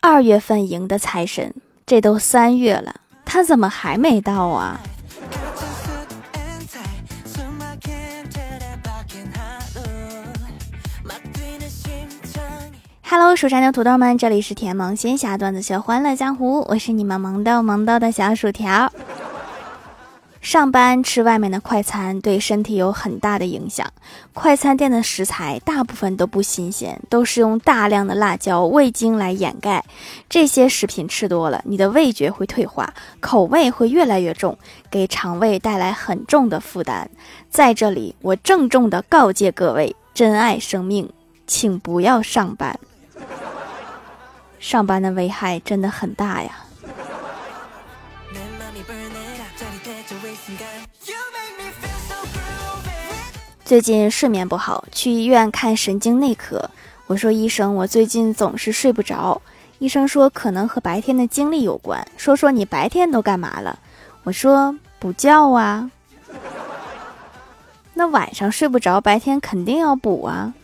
二月份赢的财神，这都三月了，他怎么还没到啊？Hello，蜀山的土豆们，这里是甜萌仙侠段子秀欢乐江湖，我是你们萌豆萌豆的小薯条。上班吃外面的快餐对身体有很大的影响，快餐店的食材大部分都不新鲜，都是用大量的辣椒、味精来掩盖。这些食品吃多了，你的味觉会退化，口味会越来越重，给肠胃带来很重的负担。在这里，我郑重的告诫各位，珍爱生命，请不要上班。上班的危害真的很大呀！最近睡眠不好，去医院看神经内科。我说医生，我最近总是睡不着。医生说可能和白天的经历有关，说说你白天都干嘛了？我说补觉啊。那晚上睡不着，白天肯定要补啊。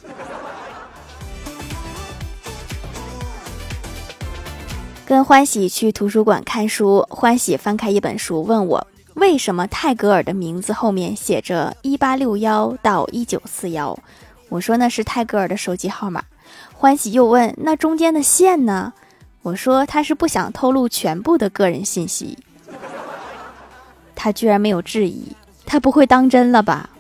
跟欢喜去图书馆看书，欢喜翻开一本书，问我为什么泰戈尔的名字后面写着一八六幺到一九四幺。我说那是泰戈尔的手机号码。欢喜又问那中间的线呢？我说他是不想透露全部的个人信息。他居然没有质疑，他不会当真了吧？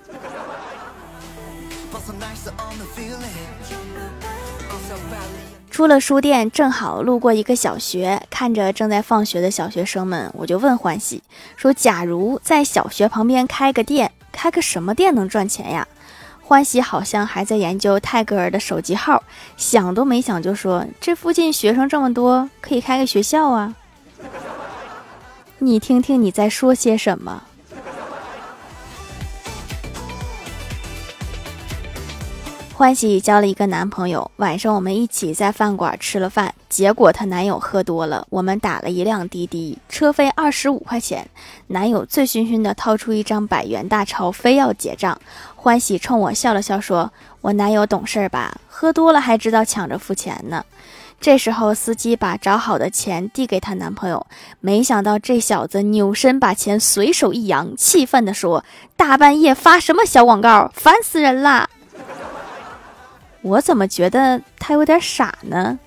出了书店，正好路过一个小学，看着正在放学的小学生们，我就问欢喜说：“假如在小学旁边开个店，开个什么店能赚钱呀？”欢喜好像还在研究泰戈尔的手机号，想都没想就说：“这附近学生这么多，可以开个学校啊！” 你听听你在说些什么。欢喜交了一个男朋友，晚上我们一起在饭馆吃了饭，结果她男友喝多了，我们打了一辆滴滴，车费二十五块钱，男友醉醺醺的掏出一张百元大钞，非要结账。欢喜冲我笑了笑，说：“我男友懂事吧？喝多了还知道抢着付钱呢。”这时候司机把找好的钱递给她男朋友，没想到这小子扭身把钱随手一扬，气愤地说：“大半夜发什么小广告，烦死人啦！”我怎么觉得他有点傻呢？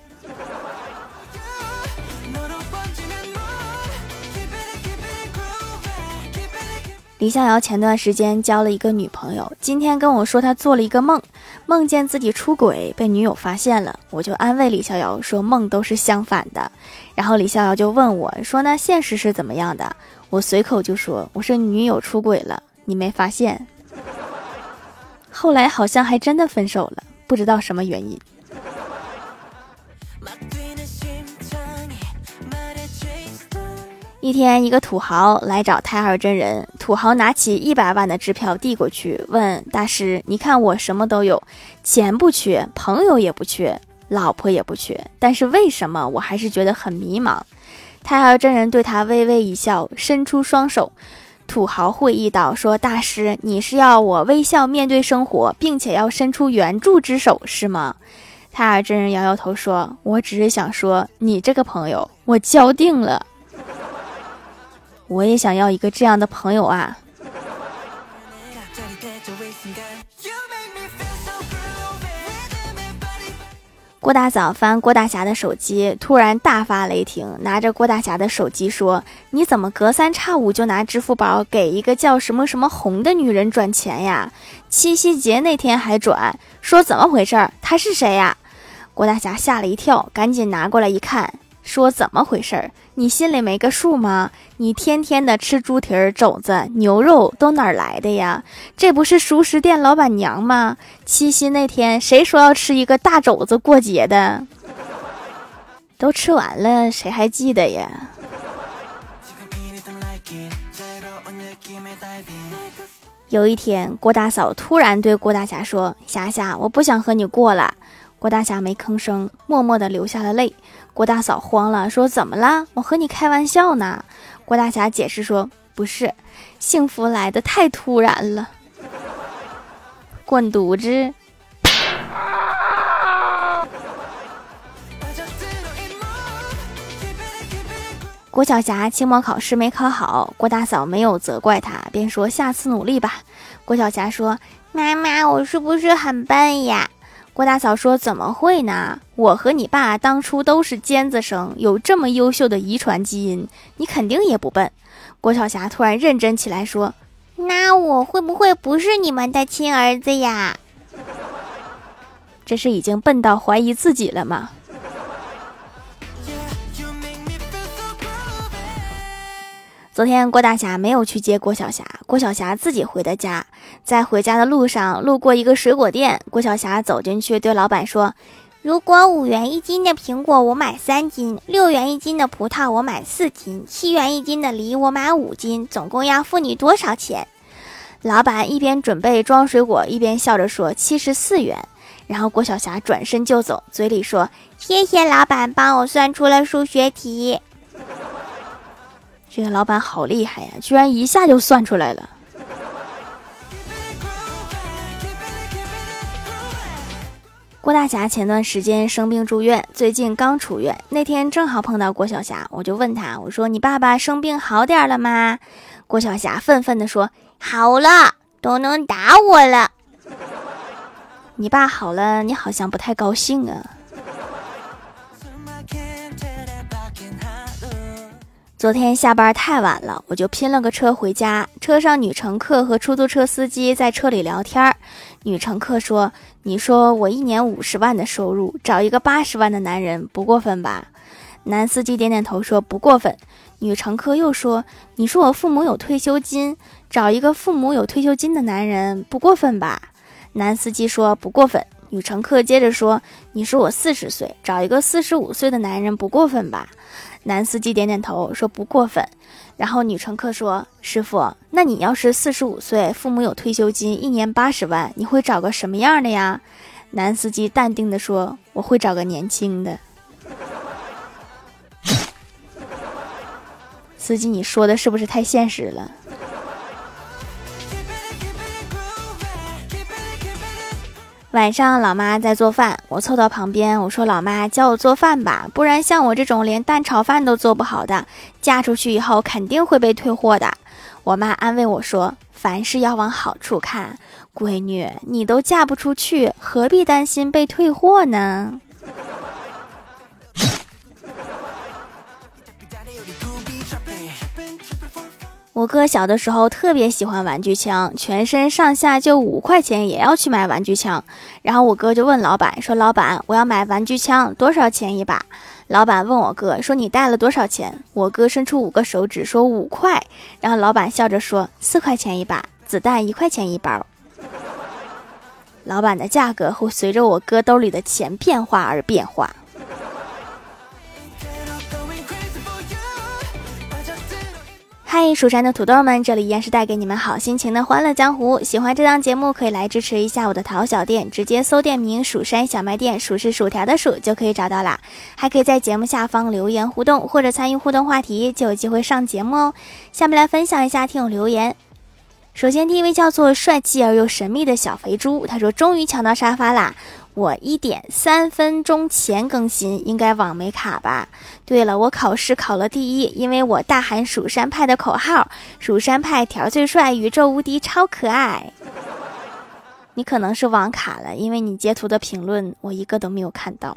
李逍遥前段时间交了一个女朋友，今天跟我说他做了一个梦，梦见自己出轨被女友发现了。我就安慰李逍遥说梦都是相反的。然后李逍遥就问我说那现实是怎么样的？我随口就说我是女友出轨了，你没发现？后来好像还真的分手了。不知道什么原因。一天，一个土豪来找太二真人。土豪拿起一百万的支票递过去，问大师：“你看我什么都有，钱不缺，朋友也不缺，老婆也不缺，但是为什么我还是觉得很迷茫？”太二真人对他微微一笑，伸出双手。土豪会意道：“说大师，你是要我微笑面对生活，并且要伸出援助之手，是吗？”泰尔真人摇摇头说：“我只是想说，你这个朋友，我交定了。我也想要一个这样的朋友啊。”郭大嫂翻郭大侠的手机，突然大发雷霆，拿着郭大侠的手机说：“你怎么隔三差五就拿支付宝给一个叫什么什么红的女人转钱呀？七夕节那天还转，说怎么回事？她是谁呀？”郭大侠吓了一跳，赶紧拿过来一看。说怎么回事儿？你心里没个数吗？你天天的吃猪蹄儿、肘子、牛肉都哪儿来的呀？这不是熟食店老板娘吗？七夕那天谁说要吃一个大肘子过节的？都吃完了，谁还记得呀？有一天，郭大嫂突然对郭大侠说：“霞霞，我不想和你过了。”郭大侠没吭声，默默地流下了泪。郭大嫂慌了，说：“怎么了？我和你开玩笑呢。”郭大侠解释说：“不是，幸福来的太突然了。”滚犊子！郭晓霞期末考试没考好，郭大嫂没有责怪她，便说下次努力吧。郭晓霞说：“妈妈，我是不是很笨呀？”郭大嫂说：“怎么会呢？我和你爸当初都是尖子生，有这么优秀的遗传基因，你肯定也不笨。”郭晓霞突然认真起来说：“那我会不会不是你们的亲儿子呀？” 这是已经笨到怀疑自己了吗？昨天郭大侠没有去接郭晓霞，郭晓霞自己回的家。在回家的路上，路过一个水果店，郭晓霞走进去，对老板说：“如果五元一斤的苹果我买三斤，六元一斤的葡萄我买四斤，七元一斤的梨我买五斤，总共要付你多少钱？”老板一边准备装水果，一边笑着说：“七十四元。”然后郭晓霞转身就走，嘴里说：“谢谢老板帮我算出了数学题。”这个老板好厉害呀，居然一下就算出来了。郭大侠前段时间生病住院，最近刚出院。那天正好碰到郭晓霞，我就问他：“我说你爸爸生病好点了吗？”郭晓霞愤愤地说：“好了，都能打我了。”你爸好了，你好像不太高兴啊。昨天下班太晚了，我就拼了个车回家。车上女乘客和出租车司机在车里聊天。女乘客说：“你说我一年五十万的收入，找一个八十万的男人不过分吧？”男司机点点头说：“不过分。”女乘客又说：“你说我父母有退休金，找一个父母有退休金的男人不过分吧？”男司机说：“不过分。”女乘客接着说：“你说我四十岁，找一个四十五岁的男人不过分吧？”男司机点点头说不过分，然后女乘客说：“师傅，那你要是四十五岁，父母有退休金，一年八十万，你会找个什么样的呀？”男司机淡定的说：“我会找个年轻的。”司机，你说的是不是太现实了？晚上，老妈在做饭，我凑到旁边，我说：“老妈，教我做饭吧，不然像我这种连蛋炒饭都做不好的，嫁出去以后肯定会被退货的。”我妈安慰我说：“凡事要往好处看，闺女，你都嫁不出去，何必担心被退货呢？”我哥小的时候特别喜欢玩具枪，全身上下就五块钱也要去买玩具枪。然后我哥就问老板说：“老板，我要买玩具枪，多少钱一把？”老板问我哥说：“你带了多少钱？”我哥伸出五个手指说：“五块。”然后老板笑着说：“四块钱一把，子弹一块钱一包。”老板的价格会随着我哥兜里的钱变化而变化。嗨，蜀山的土豆们，这里依然是带给你们好心情的欢乐江湖。喜欢这档节目，可以来支持一下我的淘小店，直接搜店名“蜀山小卖店”，数是薯条的数就可以找到啦。还可以在节目下方留言互动，或者参与互动话题，就有机会上节目哦。下面来分享一下听友留言。首先，第一位叫做帅气而又神秘的小肥猪，他说：“终于抢到沙发啦！”我一点三分钟前更新，应该网没卡吧？对了，我考试考了第一，因为我大喊蜀山派的口号：“蜀山派条最帅，宇宙无敌，超可爱。”你可能是网卡了，因为你截图的评论我一个都没有看到。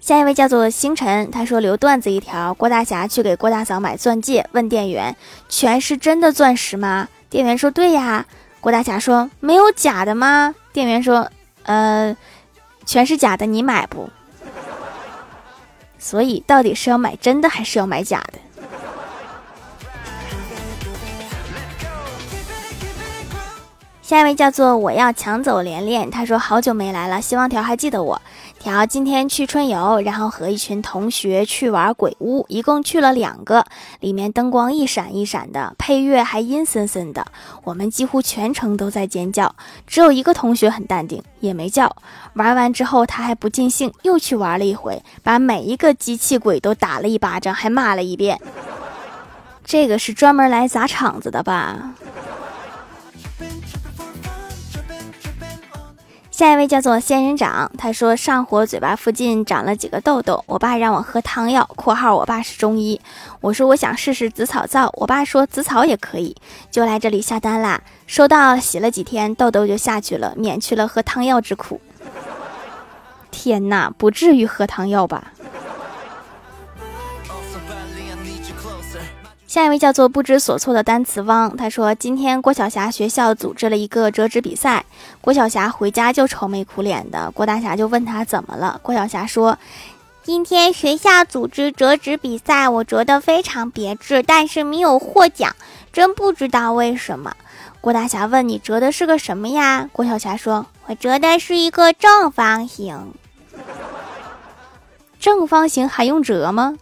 下一位叫做星辰，他说留段子一条：郭大侠去给郭大嫂买钻戒，问店员：“全是真的钻石吗？”店员说：“对呀。”郭大侠说：“没有假的吗？”店员说：“呃，全是假的，你买不？”所以到底是要买真的还是要买假的？下一位叫做我要抢走连连，他说好久没来了，希望条还记得我。条今天去春游，然后和一群同学去玩鬼屋，一共去了两个，里面灯光一闪一闪的，配乐还阴森森的，我们几乎全程都在尖叫，只有一个同学很淡定，也没叫。玩完之后他还不尽兴，又去玩了一回，把每一个机器鬼都打了一巴掌，还骂了一遍。这个是专门来砸场子的吧？下一位叫做仙人掌，他说上火，嘴巴附近长了几个痘痘，我爸让我喝汤药（括号我爸是中医），我说我想试试紫草皂，我爸说紫草也可以，就来这里下单啦。收到，洗了几天，痘痘就下去了，免去了喝汤药之苦。天哪，不至于喝汤药吧？下一位叫做不知所措的单词汪，他说今天郭晓霞学校组织了一个折纸比赛，郭晓霞回家就愁眉苦脸的，郭大侠就问他怎么了，郭晓霞说，今天学校组织折纸比赛，我折得非常别致，但是没有获奖，真不知道为什么。郭大侠问你折的是个什么呀？郭晓霞说，我折的是一个正方形，正方形还用折吗？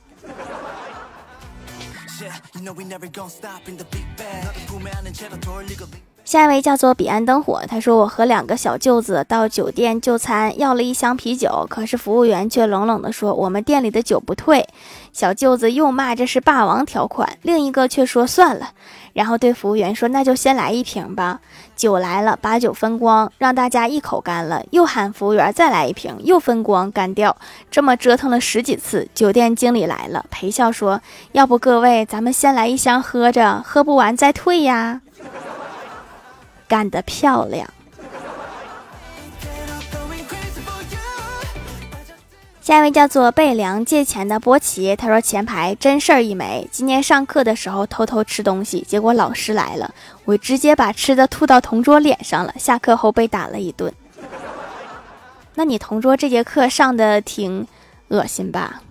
know we never gonna stop in the big bag. 채로 돌리고 下一位叫做彼岸灯火，他说我和两个小舅子到酒店就餐，要了一箱啤酒，可是服务员却冷冷地说我们店里的酒不退。小舅子又骂这是霸王条款，另一个却说算了，然后对服务员说那就先来一瓶吧。酒来了，把酒分光，让大家一口干了，又喊服务员再来一瓶，又分光干掉，这么折腾了十几次，酒店经理来了，陪笑说要不各位咱们先来一箱喝着，喝不完再退呀。干得漂亮！下一位叫做贝良借钱的波奇，他说前排真事儿一枚。今天上课的时候偷偷吃东西，结果老师来了，我直接把吃的吐到同桌脸上了。下课后被打了一顿。那你同桌这节课上的挺恶心吧？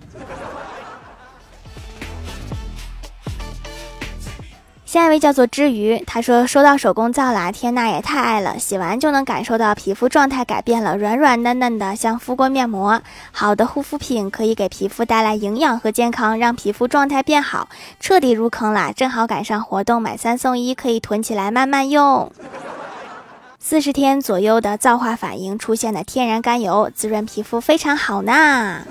下一位叫做之鱼，他说收到手工皂啦，天呐，也太爱了！洗完就能感受到皮肤状态改变了，软软嫩嫩的，像敷过面膜。好的护肤品可以给皮肤带来营养和健康，让皮肤状态变好，彻底入坑啦！正好赶上活动，买三送一，可以囤起来慢慢用。四十天左右的皂化反应出现的天然甘油，滋润皮肤非常好呢。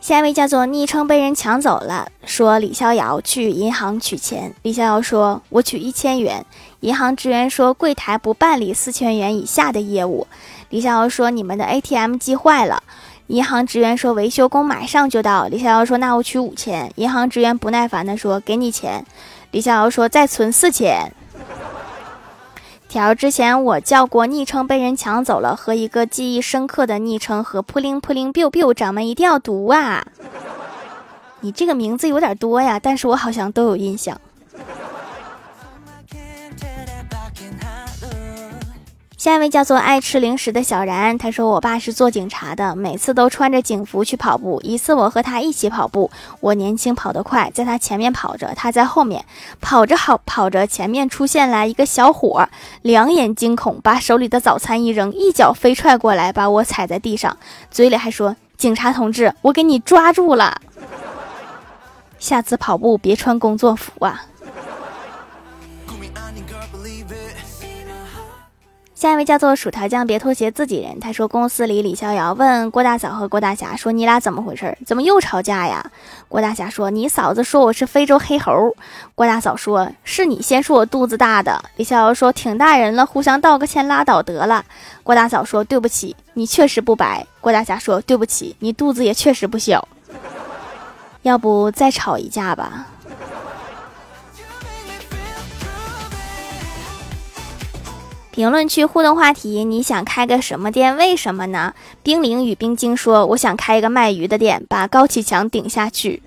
下一位叫做昵称被人抢走了，说李逍遥去银行取钱。李逍遥说：“我取一千元。”银行职员说：“柜台不办理四千元以下的业务。”李逍遥说：“你们的 ATM 机坏了。”银行职员说：“维修工马上就到。”李逍遥说：“那我取五千。”银行职员不耐烦地说：“给你钱。”李逍遥说：“再存四千。”条之前我叫过昵称被人抢走了，和一个记忆深刻的昵称和扑灵扑灵 biu biu，掌门一定要读啊！你这个名字有点多呀，但是我好像都有印象。下一位叫做爱吃零食的小然，他说：“我爸是做警察的，每次都穿着警服去跑步。一次我和他一起跑步，我年轻跑得快，在他前面跑着，他在后面跑着跑跑着，前面出现来一个小伙，两眼惊恐，把手里的早餐一扔，一脚飞踹过来，把我踩在地上，嘴里还说：‘警察同志，我给你抓住了，下次跑步别穿工作服啊。’”下一位叫做薯条酱，别拖鞋，自己人。他说，公司里李逍遥问郭大嫂和郭大侠说：“你俩怎么回事？怎么又吵架呀？”郭大侠说：“你嫂子说我是非洲黑猴。”郭大嫂说：“是你先说我肚子大的。”李逍遥说：“挺大人了，互相道个歉，拉倒得了。”郭大嫂说：“对不起，你确实不白。”郭大侠说：“对不起，你肚子也确实不小。”要不再吵一架吧。评论区互动话题：你想开个什么店？为什么呢？冰凌与冰晶说：“我想开一个卖鱼的店，把高启强顶下去。”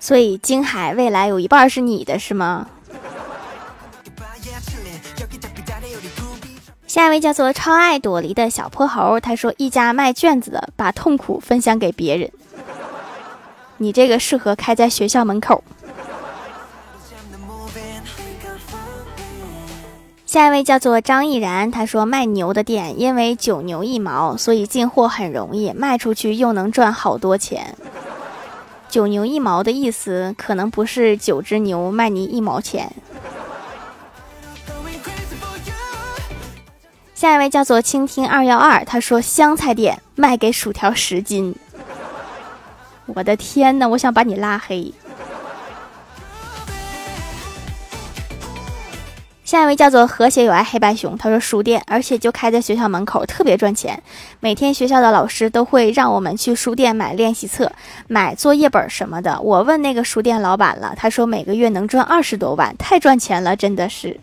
所以京海未来有一半是你的，是吗？下一位叫做超爱朵梨的小泼猴，他说：“一家卖卷子的，把痛苦分享给别人。”你这个适合开在学校门口。下一位叫做张毅然，他说卖牛的店，因为九牛一毛，所以进货很容易，卖出去又能赚好多钱。九牛一毛的意思可能不是九只牛卖你一毛钱。下一位叫做倾听二幺二，他说香菜店卖给薯条十斤。我的天呐，我想把你拉黑。下一位叫做和谐有爱黑白熊，他说书店，而且就开在学校门口，特别赚钱。每天学校的老师都会让我们去书店买练习册、买作业本什么的。我问那个书店老板了，他说每个月能赚二十多万，太赚钱了，真的是。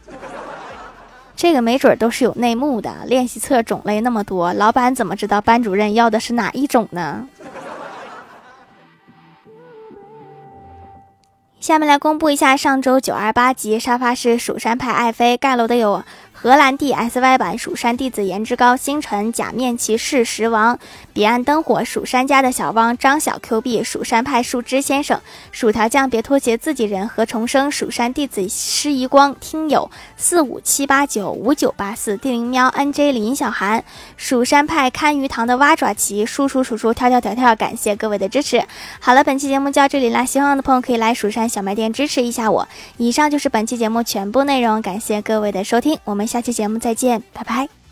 这个没准都是有内幕的。练习册种类那么多，老板怎么知道班主任要的是哪一种呢？下面来公布一下上周九二八级沙发是蜀山派爱妃盖楼的有。荷兰弟 SY 版蜀山弟子颜值高，星辰假面骑士石王，彼岸灯火蜀山家的小汪张小 Q 币蜀山派树枝先生，薯条酱别拖鞋自己人何重生，蜀山弟子施遗光，听友四五七八九五九八四，地灵喵 NJ 林小涵，蜀山派看鱼塘的蛙爪旗，叔叔叔叔跳跳跳跳，感谢各位的支持。好了，本期节目就到这里啦，喜欢的朋友可以来蜀山小卖店支持一下我。以上就是本期节目全部内容，感谢各位的收听，我们。下期节目再见，拜拜。